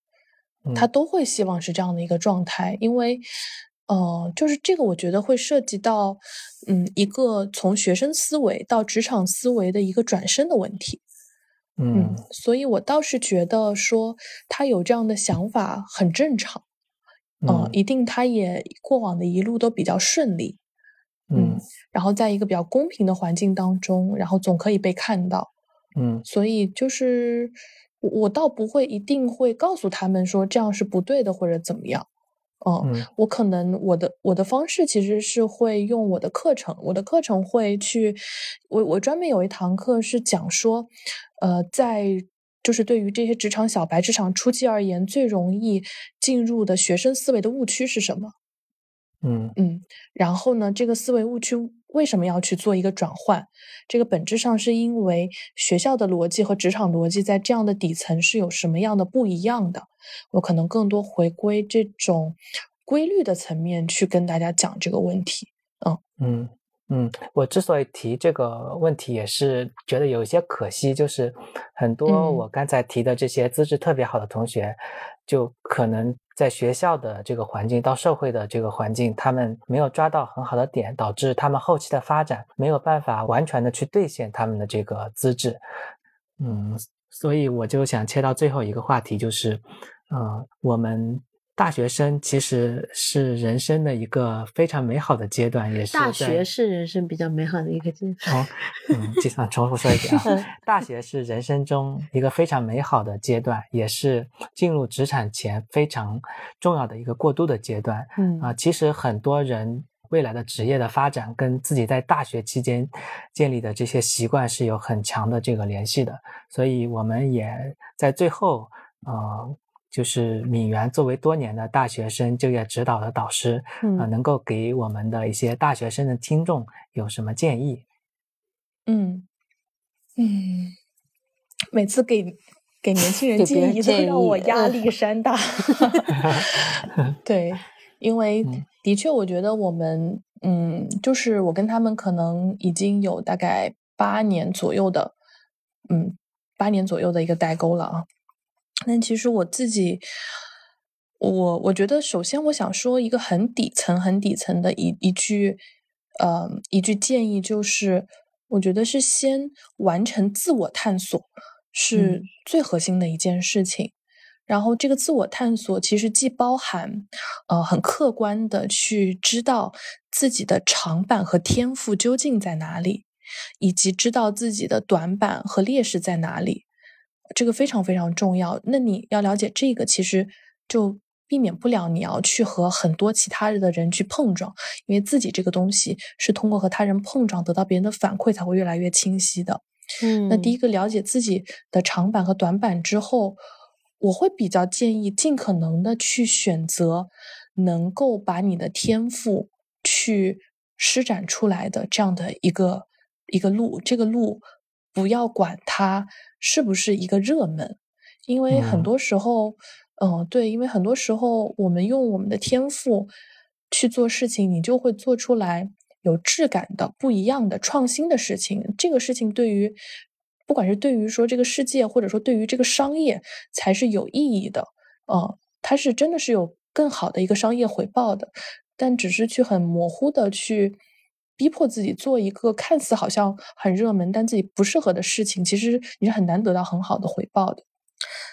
他都会希望是这样的一个状态，因为，呃，就是这个，我觉得会涉及到，嗯，一个从学生思维到职场思维的一个转身的问题，嗯，所以我倒是觉得说他有这样的想法很正常，嗯，一定他也过往的一路都比较顺利，嗯，然后在一个比较公平的环境当中，然后总可以被看到，嗯，所以就是。我倒不会一定会告诉他们说这样是不对的或者怎么样，嗯，我可能我的我的方式其实是会用我的课程，我的课程会去，我我专门有一堂课是讲说，呃，在就是对于这些职场小白、职场初期而言，最容易进入的学生思维的误区是什么？嗯嗯，然后呢，这个思维误区。为什么要去做一个转换？这个本质上是因为学校的逻辑和职场逻辑在这样的底层是有什么样的不一样的？我可能更多回归这种规律的层面去跟大家讲这个问题。嗯嗯嗯，我之所以提这个问题，也是觉得有一些可惜，就是很多我刚才提的这些资质特别好的同学。就可能在学校的这个环境到社会的这个环境，他们没有抓到很好的点，导致他们后期的发展没有办法完全的去兑现他们的这个资质。嗯，所以我就想切到最后一个话题，就是，呃，我们。大学生其实是人生的一个非常美好的阶段，也是大学是人生比较美好的一个阶段。哦，嗯，计算重复说一遍啊，大学是人生中一个非常美好的阶段，也是进入职场前非常重要的一个过渡的阶段。嗯啊，其实很多人未来的职业的发展跟自己在大学期间建立的这些习惯是有很强的这个联系的，所以我们也在最后，呃。就是敏源作为多年的大学生就业指导的导师，啊，能够给我们的一些大学生的听众有什么建议？嗯嗯，每次给给年轻人建议都让我压力山大。[LAUGHS] 对，因为的确，我觉得我们，嗯，就是我跟他们可能已经有大概八年左右的，嗯，八年左右的一个代沟了啊。但其实我自己，我我觉得，首先我想说一个很底层、很底层的一一句，呃，一句建议，就是我觉得是先完成自我探索，是最核心的一件事情。然后这个自我探索其实既包含，呃，很客观的去知道自己的长板和天赋究竟在哪里，以及知道自己的短板和劣势在哪里。这个非常非常重要。那你要了解这个，其实就避免不了你要去和很多其他的人去碰撞，因为自己这个东西是通过和他人碰撞得到别人的反馈才会越来越清晰的。嗯，那第一个了解自己的长板和短板之后，我会比较建议尽可能的去选择能够把你的天赋去施展出来的这样的一个一个路。这个路不要管它是不是一个热门，因为很多时候，嗯，对，因为很多时候我们用我们的天赋去做事情，你就会做出来有质感的、不一样的、创新的事情。这个事情对于不管是对于说这个世界，或者说对于这个商业，才是有意义的。呃，它是真的是有更好的一个商业回报的，但只是去很模糊的去逼迫自己做一个看似好像很热门，但自己不适合的事情，其实你是很难得到很好的回报的。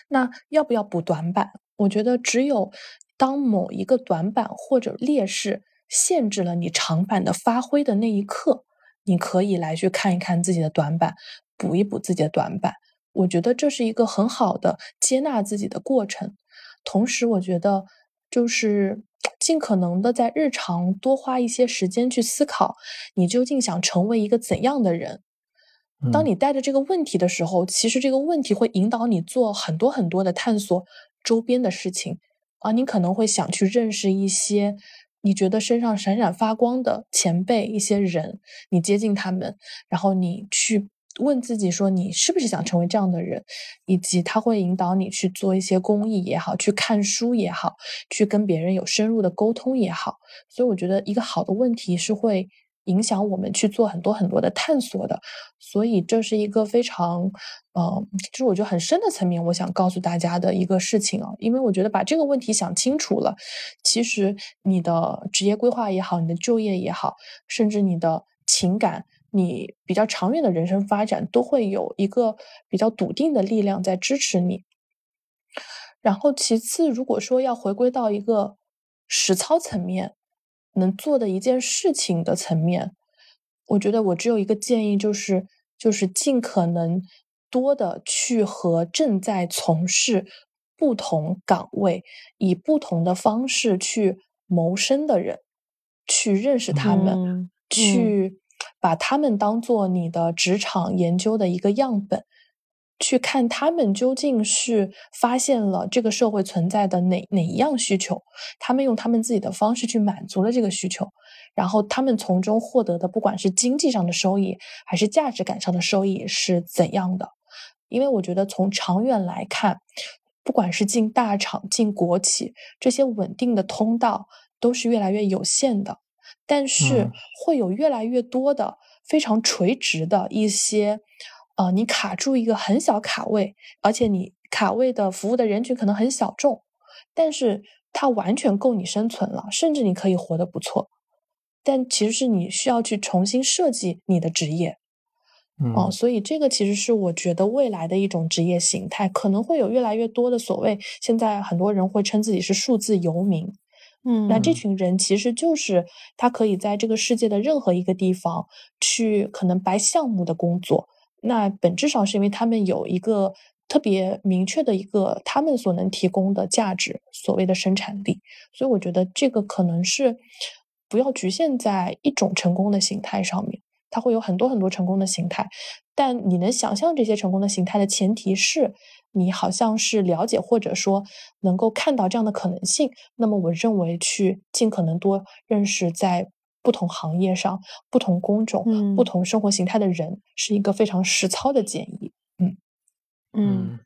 那要不要补短板？我觉得只有当某一个短板或者劣势限制了你长板的发挥的那一刻，你可以来去看一看自己的短板，补一补自己的短板。我觉得这是一个很好的接纳自己的过程。同时，我觉得就是尽可能的在日常多花一些时间去思考，你究竟想成为一个怎样的人。当你带着这个问题的时候，其实这个问题会引导你做很多很多的探索周边的事情啊。你可能会想去认识一些你觉得身上闪闪发光的前辈、一些人，你接近他们，然后你去。问自己说，你是不是想成为这样的人？以及他会引导你去做一些公益也好，去看书也好，去跟别人有深入的沟通也好。所以我觉得一个好的问题是会影响我们去做很多很多的探索的。所以这是一个非常，呃，就是我觉得很深的层面，我想告诉大家的一个事情啊。因为我觉得把这个问题想清楚了，其实你的职业规划也好，你的就业也好，甚至你的情感。你比较长远的人生发展都会有一个比较笃定的力量在支持你。然后，其次，如果说要回归到一个实操层面，能做的一件事情的层面，我觉得我只有一个建议，就是就是尽可能多的去和正在从事不同岗位、以不同的方式去谋生的人去认识他们，去。把他们当做你的职场研究的一个样本，去看他们究竟是发现了这个社会存在的哪哪一样需求，他们用他们自己的方式去满足了这个需求，然后他们从中获得的，不管是经济上的收益，还是价值感上的收益是怎样的？因为我觉得从长远来看，不管是进大厂、进国企，这些稳定的通道都是越来越有限的。但是会有越来越多的非常垂直的一些，呃，你卡住一个很小卡位，而且你卡位的服务的人群可能很小众，但是它完全够你生存了，甚至你可以活得不错。但其实是你需要去重新设计你的职业，哦，所以这个其实是我觉得未来的一种职业形态，可能会有越来越多的所谓现在很多人会称自己是数字游民。嗯，那这群人其实就是他可以在这个世界的任何一个地方去可能白项目的工作。那本质上是因为他们有一个特别明确的一个他们所能提供的价值，所谓的生产力。所以我觉得这个可能是不要局限在一种成功的形态上面，它会有很多很多成功的形态。但你能想象这些成功的形态的前提是。你好像是了解或者说能够看到这样的可能性，那么我认为去尽可能多认识在不同行业上、不同工种、不同生活形态的人，是一个非常实操的建议。嗯嗯，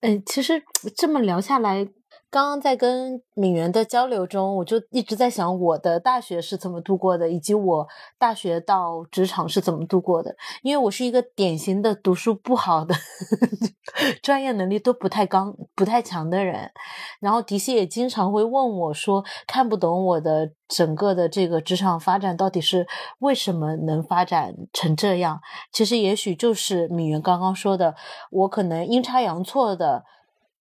哎，其实这么聊下来。刚刚在跟敏媛的交流中，我就一直在想我的大学是怎么度过的，以及我大学到职场是怎么度过的。因为我是一个典型的读书不好的，[LAUGHS] 专业能力都不太刚、不太强的人。然后迪西也经常会问我说，看不懂我的整个的这个职场发展到底是为什么能发展成这样。其实也许就是敏媛刚刚说的，我可能阴差阳错的。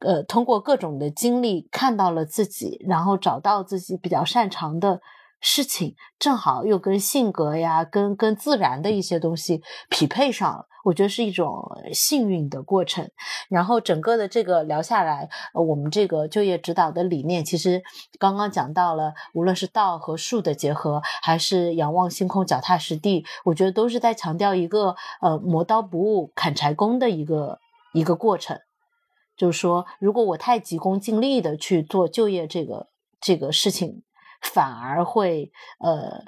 呃，通过各种的经历看到了自己，然后找到自己比较擅长的事情，正好又跟性格呀、跟跟自然的一些东西匹配上了，我觉得是一种幸运的过程。然后整个的这个聊下来，呃，我们这个就业指导的理念，其实刚刚讲到了，无论是道和术的结合，还是仰望星空、脚踏实地，我觉得都是在强调一个呃磨刀不误砍柴工的一个一个过程。就是说，如果我太急功近利的去做就业这个这个事情反而会呃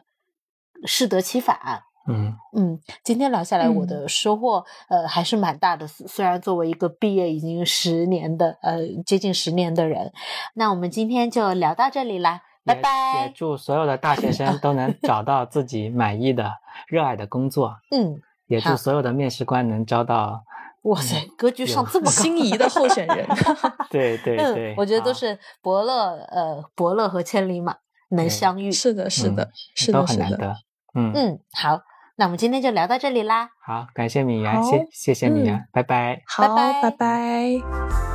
适得其反。嗯嗯，今天聊下来，我嗯的收获呃还是蛮大的。虽虽然作为一个毕业已经十年的呃接近十年的人，那我们今天就聊到这里啦，拜拜也。祝所有的大学生都能找到自己满意的、热爱的工作，嗯，也祝所有的面试官能招到。哇塞，格局上这么 [LAUGHS] 高，心仪的候选人。[LAUGHS] 对对嗯对，我觉得都是伯乐呃伯乐和千里马能相遇。是的，是的嗯，是的，是的。都很难得。嗯，嗯，好，那我们今天就聊到这里啦。好，感谢米阳，谢谢谢米阳，拜拜。好，拜拜拜拜